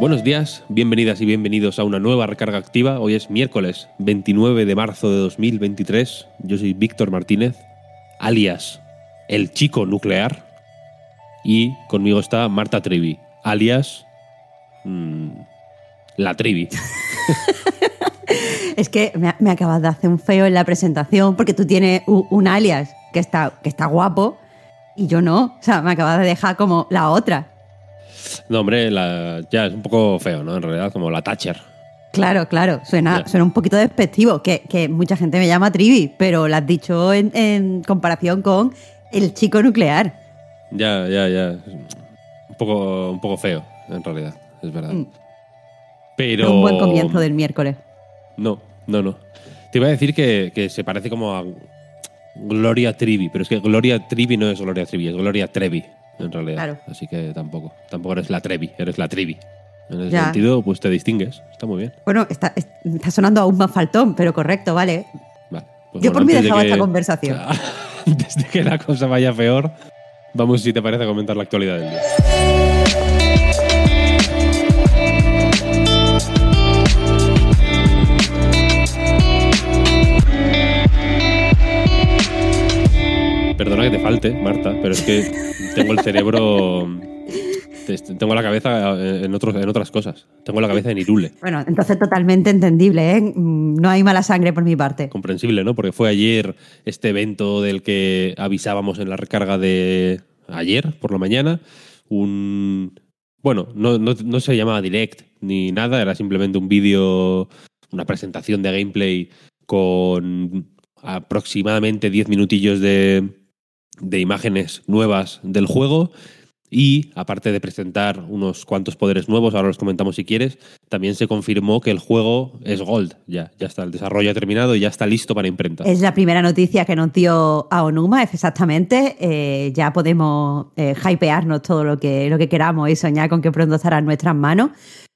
Buenos días, bienvenidas y bienvenidos a una nueva recarga activa. Hoy es miércoles 29 de marzo de 2023. Yo soy Víctor Martínez, alias el chico nuclear. Y conmigo está Marta Trevi, alias mm, la Trevi. Es que me, acabas de hacer un feo en la presentación porque tú tienes u- un, alias que está, que está guapo y yo no. O sea, me acabas de dejar como la otra. No, hombre, la- ya es un poco feo, ¿no? En realidad, como la Thatcher. Claro, claro, suena, suena un poquito despectivo, que, que mucha gente me llama Trivi, pero lo has dicho en, en comparación con el chico nuclear. Ya, ya, ya. Un poco, un poco feo, en realidad, es verdad. Mm. Pero. Un buen comienzo del miércoles. No, no, no. Te iba a decir que, que se parece como a Gloria Trivi, pero es que Gloria Trivi no es Gloria Trivi, es Gloria Trevi, en realidad. Claro. Así que tampoco. Tampoco eres la Trevi, eres la Trivi. En ese Ya. sentido, pues te distingues. Está muy bien. Bueno, está, es- está sonando aún más faltón, pero correcto, vale. Vale. Pues Yo bueno, por mí de dejaba que- esta conversación. Antes de que la cosa vaya peor, vamos, si te parece, a comentar la actualidad del día. Perdona que te falte, Marta, pero es que tengo el cerebro. te- Tengo la cabeza en, otros, en otras cosas. Tengo la cabeza en Irule. Bueno, entonces totalmente entendible, ¿eh? No hay mala sangre por mi parte. comprensible, ¿no? Porque fue ayer este evento del que avisábamos en la recarga de ayer por la mañana. Un. Bueno, no, no, no se llamaba direct ni nada, era simplemente un vídeo, una presentación de gameplay con aproximadamente 10 minutillos de, de imágenes nuevas del juego. Y aparte de presentar unos cuantos poderes nuevos, ahora los comentamos si quieres, también se confirmó que el juego es Gold. Ya, ya está, el desarrollo ha terminado y ya está listo para imprenta. Es la primera noticia que nos dio Aonuma, exactamente. Eh, ya podemos eh, hypearnos todo lo que, lo que queramos y soñar con que pronto estará en nuestras manos.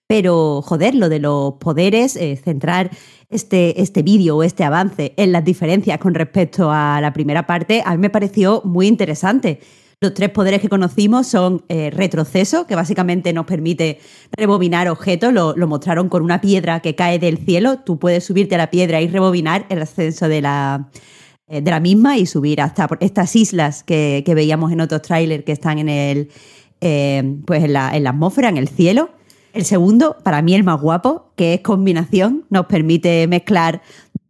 Pero, joder, lo de los poderes, eh, centrar este, este vídeo o este avance en las diferencias con respecto a la primera parte, a mí me pareció muy interesante. Los tres poderes que conocimos son eh, retroceso, que básicamente nos permite rebobinar objetos. Lo, mostraron con una piedra que cae del cielo. Tú puedes subirte a la piedra y rebobinar el ascenso de la, eh, de la misma y subir hasta estas islas que, que veíamos en otros trailers que están en, el, pues en, la, en la atmósfera, en el cielo. El segundo, para mí el más guapo, que es combinación, nos permite mezclar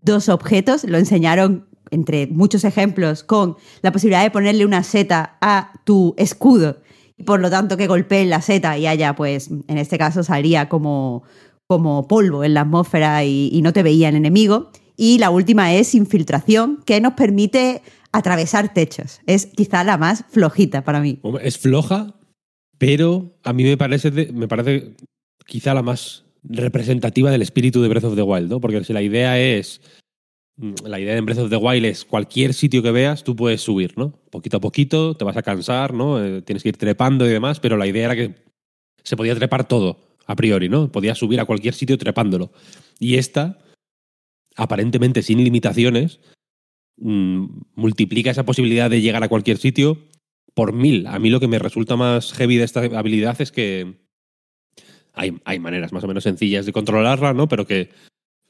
dos objetos. Lo enseñaron entre muchos ejemplos con la posibilidad de ponerle una seta a tu escudo y por lo tanto que golpee la seta y haya, pues, en este caso salía como, como polvo en la atmósfera y, y no te veía el enemigo. Y la última es infiltración, que nos permite atravesar techos. Es quizá la más flojita para mí. Es floja, pero a mí me parece, me parece quizá la más representativa del espíritu de Breath of the Wild, ¿no? Porque si la idea es. mm, La idea de Breath of the Wild es cualquier sitio que veas, tú puedes subir, ¿no? Poquito a poquito, te vas a cansar, ¿no? Eh, tienes que ir trepando y demás, pero la idea era que se podía trepar todo, a priori, ¿no? Podías subir a cualquier sitio trepándolo. Y esta, aparentemente sin limitaciones, mm, multiplica esa posibilidad de llegar a cualquier sitio por mil. A mí lo que me resulta más heavy de esta habilidad es que hay, hay maneras más o menos sencillas de controlarla, ¿no? Pero que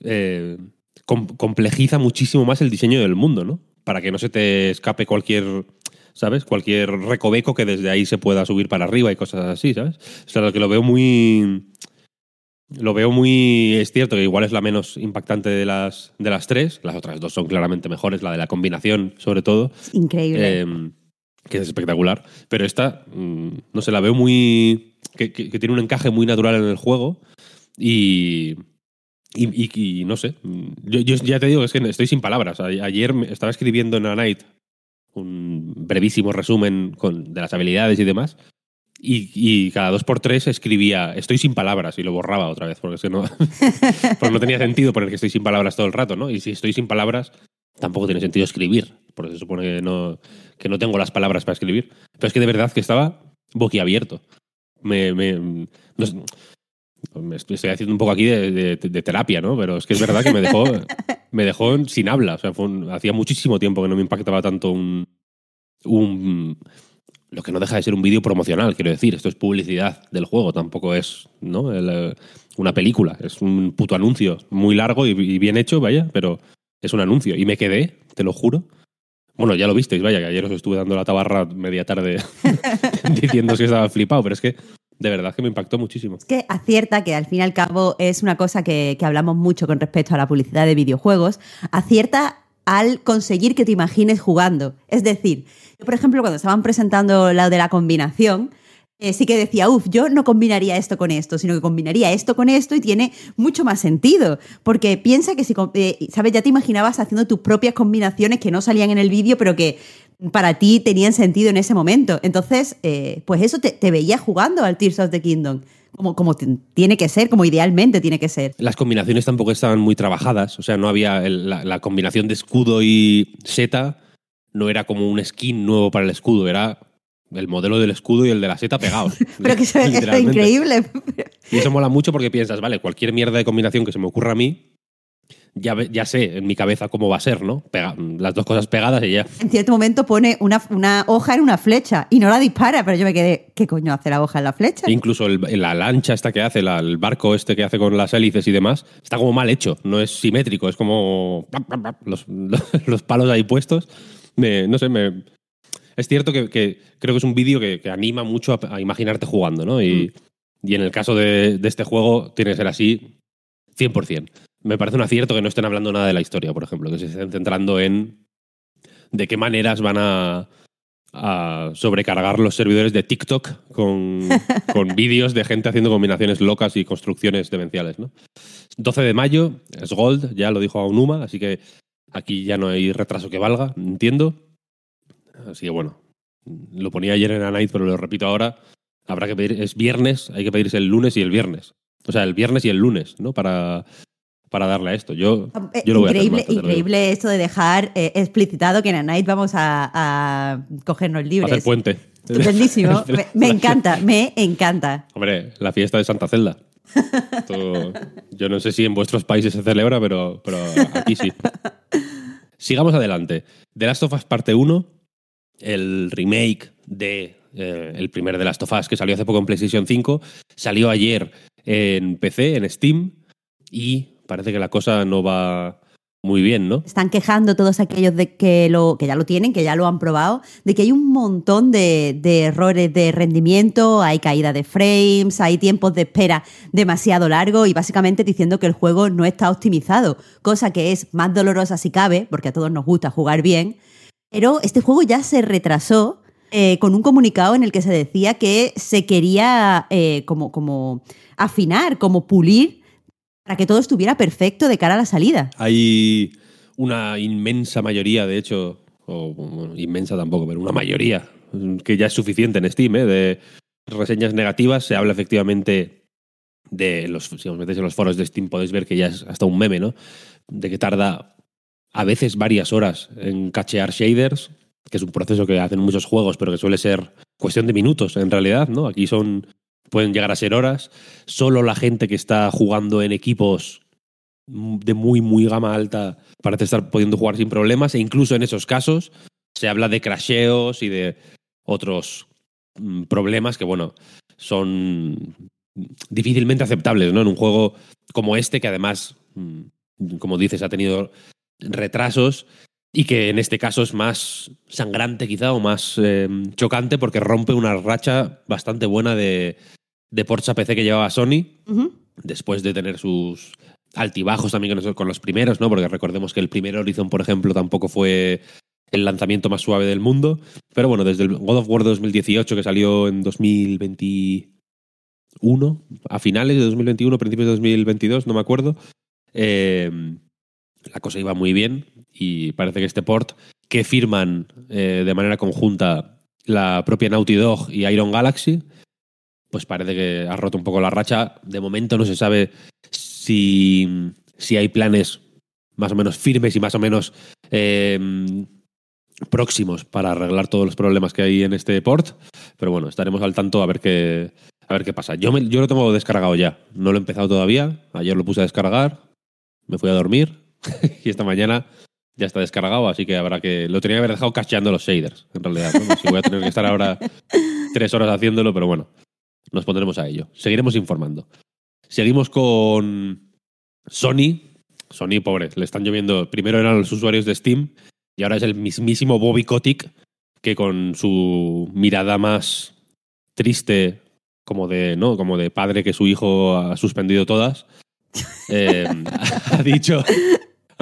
eh, com- complejiza muchísimo más el diseño del mundo, ¿no? Para que no se te escape cualquier, ¿sabes? Cualquier recoveco que desde ahí se pueda subir para arriba y cosas así, ¿sabes? O sea, lo que lo veo muy... Lo veo muy. Es cierto que igual es la menos impactante de las, de las tres. Las otras dos son claramente mejores, la de la combinación, sobre todo. Increíble. Eh, que es espectacular. Pero esta, mm, no sé, la veo muy. Que, tiene un encaje muy natural en el juego. Y. Y, no sé. Yo, ya te digo, es que estoy sin palabras. Ayer estaba escribiendo en A Night un brevísimo resumen con, de las habilidades y demás. Y, y cada dos por tres escribía estoy sin palabras y lo borraba otra vez porque, es que no, porque no tenía sentido poner que estoy sin palabras todo el rato, ¿no? Y si estoy sin palabras, tampoco tiene sentido escribir, porque se supone que no, que no tengo las palabras para escribir. Pero es que de verdad que estaba boquiabierto. Me, me, no sé, me estoy, estoy haciendo un poco aquí de, de- de terapia, ¿no? Pero es que es verdad que me dejó, me dejó sin habla. O sea, fue un- hacía muchísimo tiempo que no me impactaba tanto un, un lo que no deja de ser un vídeo promocional, quiero decir. Esto es publicidad del juego, tampoco es ¿no? El, eh, una película. Es un puto anuncio muy largo y, y bien hecho, vaya, pero es un anuncio. Y me quedé, te lo juro. Bueno, ya lo visteis, vaya, que ayer os estuve dando la tabarra media tarde diciendo que estaba flipado, pero es que de verdad que me impactó muchísimo. Es que acierta que al fin y al cabo es una cosa que, que hablamos mucho con respecto a la publicidad de videojuegos, acierta al conseguir que te imagines jugando. Es decir, yo, por ejemplo, cuando estaban presentando la de la combinación, eh, sí que decía, uff, yo no combinaría esto con esto, sino que combinaría esto con esto y tiene mucho más sentido. Porque piensa que si, eh, ¿sabes? Ya te imaginabas haciendo tus propias combinaciones que no salían en el vídeo, pero que para ti tenían sentido en ese momento. Entonces, eh, pues eso te, veía jugando al Tears of the Kingdom. Como, como tiene que ser, como idealmente tiene que ser. Las combinaciones tampoco estaban muy trabajadas, o sea, no había la, la combinación de escudo y seta, no era como un skin nuevo para el escudo, era el modelo del escudo y el de la seta pegados. Pero que es literalmente. increíble. Y eso mola mucho porque piensas, vale, cualquier mierda de combinación que se me ocurra a mí, ya, ve- ya sé en mi cabeza cómo va a ser, ¿no? Pega- las dos cosas pegadas y ya. En cierto momento pone una, una hoja en una flecha y no la dispara, pero yo me quedé, ¿qué coño hace la hoja en la flecha? E incluso el- la lancha esta que hace, la- el barco este que hace con las hélices y demás, está como mal hecho, no es simétrico, es como los, los palos ahí puestos. Me- no sé, me, es cierto que, que creo que es un vídeo que, que anima mucho a, a imaginarte jugando, ¿no? Y, y en el caso de, de este juego tiene que ser así 100%. Me parece un acierto que no estén hablando nada de la historia, por ejemplo, que se estén centrando en de qué maneras van a, a sobrecargar los servidores de TikTok con, con vídeos de gente haciendo combinaciones locas y construcciones demenciales. ¿no? 12 de mayo, es Gold, ya lo dijo Aonuma, así que aquí ya no hay retraso que valga, entiendo. Así que bueno, lo ponía ayer en night, pero lo repito ahora. Habrá que pedir, es viernes, hay que pedirse el lunes y el viernes. O sea, el viernes y el lunes, ¿no? Para, para darle a esto. Yo, Eh, yo lo voy increíble, a hacer. Digo. increíble esto de dejar eh, explicitado que en night vamos a, a cogernos Va a libres. hacer puente. Estupendísimo. me, me encanta, me encanta. Hombre, la fiesta de Santa Celda. Yo no sé si en vuestros países se celebra, pero, pero aquí sí. Sigamos adelante. The Last of Us Parte 1, el remake de eh, el primer The Last of Us que salió hace poco en PlayStation 5, salió ayer en PC, en Steam, y parece que la cosa no va muy bien, ¿no? Están quejando todos aquellos de que, lo, que ya lo tienen, que ya lo han probado, de que hay un montón de, de errores de rendimiento, hay caída de frames, hay tiempos de espera demasiado largos y básicamente diciendo que el juego no está optimizado, cosa que es más dolorosa si cabe, porque a todos nos gusta jugar bien. Pero este juego ya se retrasó eh, con un comunicado en el que se decía que se quería eh, como, como afinar, como pulir para que todo estuviera perfecto de cara a la salida. Hay una inmensa mayoría, de hecho, o inmensa tampoco, pero una mayoría, que ya es suficiente en Steam, ¿eh? de reseñas negativas. Se habla efectivamente de los, si os metéis en los foros de Steam podéis ver que ya es hasta un meme, ¿no? De que tarda a veces varias horas en cachear shaders, que es un proceso que hacen muchos juegos, pero que suele ser cuestión de minutos en realidad, ¿no? Aquí son pueden llegar a ser horas. Solo la gente que está jugando en equipos de muy, muy gama alta parece estar pudiendo jugar sin problemas. E incluso en esos casos se habla de crasheos y de otros mm, problemas que, bueno, son difícilmente aceptables, ¿no? En un juego como este, que además, mm, como dices, ha tenido retrasos y que en este caso es más sangrante quizá o más eh, chocante porque rompe una racha bastante buena de, de ports a PC que llevaba Sony después de tener sus altibajos también con los- con los primeros, ¿no? Porque recordemos que el primer Horizon, por ejemplo, tampoco fue el lanzamiento más suave del mundo. Pero bueno, desde el God of War 2018, que salió en 2021, a finales de 2021, principios de 2022, no me acuerdo, eh, la cosa iba muy bien y parece que este port que firman eh, de manera conjunta la propia Naughty Dog y Iron Galaxy, pues parece que ha roto un poco la racha. De momento no se sabe si, si hay planes más o menos firmes y más o menos eh, próximos para arreglar todos los problemas que hay en este port. Pero bueno, estaremos al tanto a ver qué, a ver qué pasa. Yo, me- yo lo tengo descargado ya. No lo he empezado todavía. Ayer lo puse a descargar. Me fui a dormir. y esta mañana ya está descargado. Así que habrá que. Lo tenía que haber dejado cacheando los shaders, en realidad. ¿no? Si voy a tener que estar ahora tres horas haciéndolo, pero bueno. Nos pondremos a ello. Seguiremos informando. Seguimos con Sony. Sony, pobre, le están lloviendo. Primero eran los usuarios de Steam y ahora es el mismísimo Bobby Kotick que con su mirada más triste, como de, ¿no? como de padre que su hijo ha suspendido todas, eh, ha, dicho,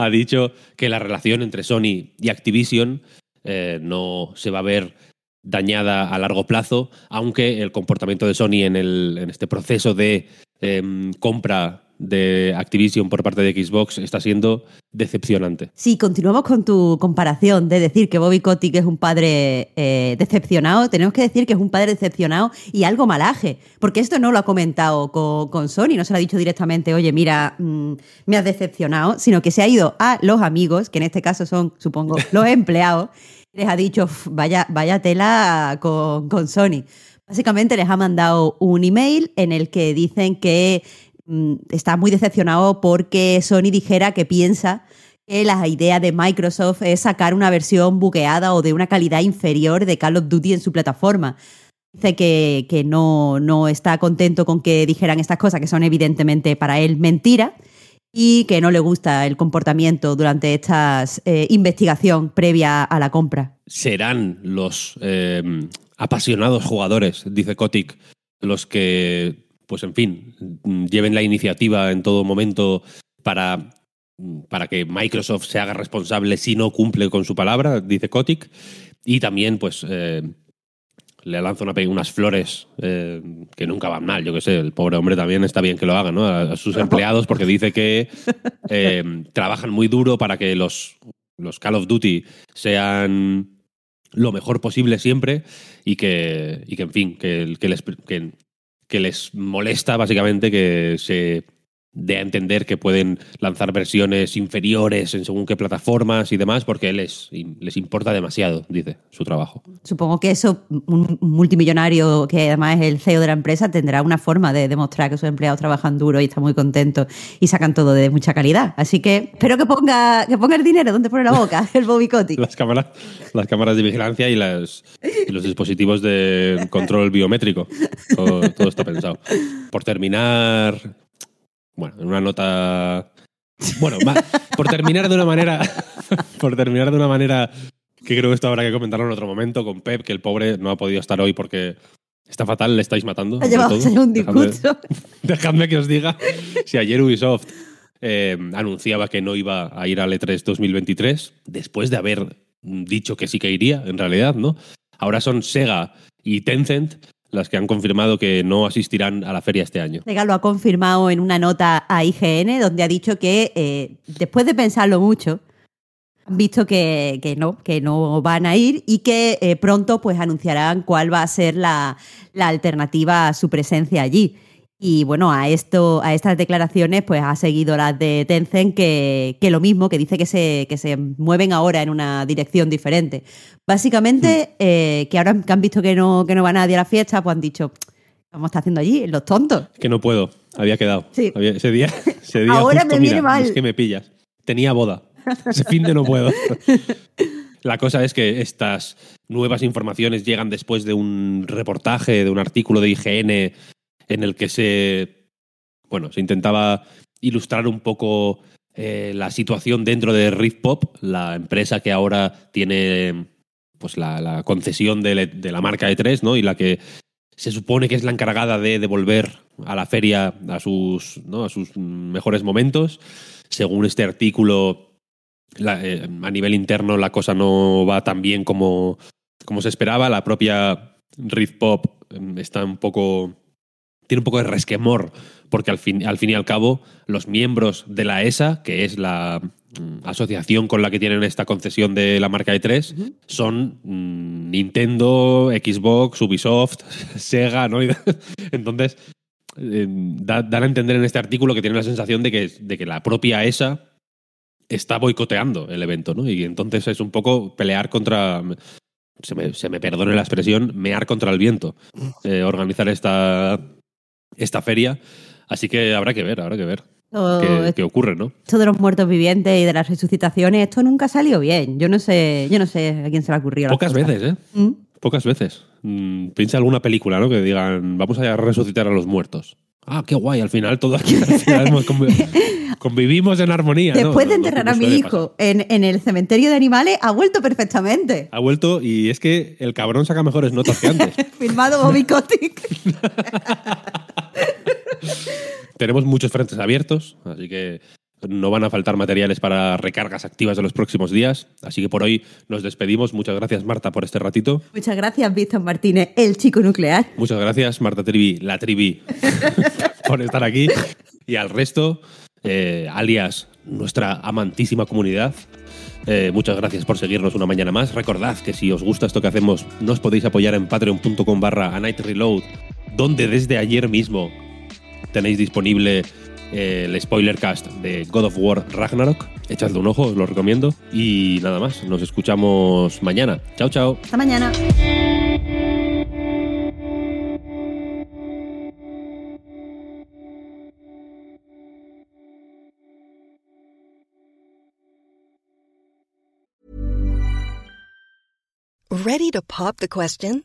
ha dicho que la relación entre Sony y Activision eh, no se va a ver dañada a largo plazo, aunque el comportamiento de Sony en, el, en este proceso de eh, compra de Activision por parte de Xbox está siendo decepcionante. Si continuamos con tu comparación de decir que Bobby Kotick es un padre eh, decepcionado, tenemos que decir que es un padre decepcionado y algo malaje, porque esto no lo ha comentado con, con Sony, no se lo ha dicho directamente, oye, mira, mm, me has decepcionado, sino que se ha ido a los amigos, que en este caso son, supongo, los empleados, y les ha dicho, "Uf, vaya, vaya tela con, con Sony. Básicamente les ha mandado un email en el que dicen que está muy decepcionado porque Sony dijera que piensa que la idea de Microsoft es sacar una versión bugueada o de una calidad inferior de Call of Duty en su plataforma. Dice que, que no, no está contento con que dijeran estas cosas, que son evidentemente para él mentira, y que no le gusta el comportamiento durante esta investigación previa a la compra. serán los eh, apasionados jugadores, dice Kotick, los que, pues en fin, lleven la iniciativa en todo momento para, para que Microsoft se haga responsable si no cumple con su palabra, dice Kotick. Y también, pues, eh, le lanza una unas flores eh, que nunca van mal, yo qué sé, el pobre hombre también está bien que lo haga, ¿no? A, a sus empleados, porque dice que eh, trabajan muy duro para que los, los Call of Duty sean lo mejor posible siempre y que, y que en fin, que, que les, que, que les molesta básicamente que se a entender que pueden lanzar versiones inferiores en según qué plataformas y demás, porque les, les importa demasiado, dice, su trabajo. Supongo que eso, un multimillonario que además es el CEO de la empresa, tendrá una forma de demostrar que sus empleados trabajan duro y están muy contentos y sacan todo de mucha calidad. Así que espero que ponga, que ponga el dinero donde pone la boca, el Bobby Kotick. Las cámaras, las cámaras de vigilancia y, las, y los dispositivos de control biométrico. Todo, todo está pensado. Por terminar, bueno, en una nota. Bueno, va, por terminar de una manera. por terminar de una manera que creo que esto habrá que comentarlo en otro momento con Pep, que el pobre no ha podido estar hoy porque está fatal, le estáis matando. Ha llevado un discurso. Dejadme que os diga si ayer Ubisoft eh, anunciaba que no iba a ir al E E3 2023, después de haber dicho que sí que iría, en realidad, ¿no? Ahora son Sega y Tencent las que han confirmado que no asistirán a la feria este año. Sega lo ha confirmado en una nota a IGN, donde ha dicho que eh, después de pensarlo mucho, han visto que, que no, que no van a ir y que eh, pronto pues anunciarán cuál va a ser la, la alternativa a su presencia allí. Y bueno, a esto, a estas declaraciones, pues ha seguido las de Tencent, que, que lo mismo, que dice que se, que se mueven ahora en una dirección diferente. Básicamente, eh, que ahora que han visto que no, que no va nadie a la fiesta, pues han dicho, ¿cómo está haciendo allí? Los tontos. Que no puedo, había quedado. Sí. Había- ese día, ese día Ahora justo, me viene mira, mal. Es que me pillas. Tenía boda. Ese fin de no puedo. La cosa es que estas nuevas informaciones llegan después de un reportaje, de un artículo de IGN en el que se, bueno, se intentaba ilustrar un poco eh, la situación dentro de Rift Pop, la empresa que ahora tiene pues la, la concesión de, la marca E3, ¿no? Y la que se supone que es la encargada de devolver a la feria a sus, ¿no? a sus mejores momentos. Según este artículo, eh, a nivel interno la cosa no va tan bien como, como se esperaba. La propia Rift Pop eh, está un poco tiene un poco de resquemor, porque al fin, al fin y al cabo, los miembros de la ESA, que es la mm, asociación con la que tienen esta concesión de la marca E3, son mm, Nintendo, Xbox, Ubisoft, Sega, ¿no? Entonces, eh, da- dan a entender en este artículo que tienen la sensación de que, de que la propia ESA está boicoteando el evento, ¿no? Y entonces es un poco pelear contra. Se me, se me perdone la expresión, mear contra el viento. eh, organizar esta, esta feria. Así que habrá que ver, habrá que ver Todo qué, qué ocurre, ¿no? esto de los muertos vivientes y de las resucitaciones, esto nunca salió bien. Yo no sé, yo no sé a quién se le las Pocas veces, ¿eh? ¿Mm? Pocas veces. Mm, piensa alguna película, ¿no? Que digan, vamos a resucitar a los muertos. Ah, qué guay, al final todo aquí al final hemos convi- convivimos en armonía. ¿no? Después de lo que enterrar a mi hijo en, en el cementerio de animales, ha vuelto perfectamente. Ha vuelto y es que el cabrón saca mejores notas que antes. Firmado Bobby Kotick. Tenemos muchos frentes abiertos, así que no van a faltar materiales para recargas activas de los próximos días. Así que por hoy nos despedimos. Muchas gracias, Marta, por este ratito. Muchas gracias, Víctor Martínez, el chico nuclear. Muchas gracias, Marta Trivi, la Trivi, por estar aquí. Y al resto, eh, alias nuestra amantísima comunidad. eh, muchas gracias por seguirnos una mañana más. Recordad que si os gusta esto que hacemos, nos podéis apoyar en patreon.com barra A Night Reload, donde desde ayer mismo tenéis disponible eh, el spoiler cast de God of War Ragnarok. Echadle un ojo, os lo recomiendo. Y nada más, nos escuchamos mañana. Chao, chao. Hasta mañana. Ready to pop the question?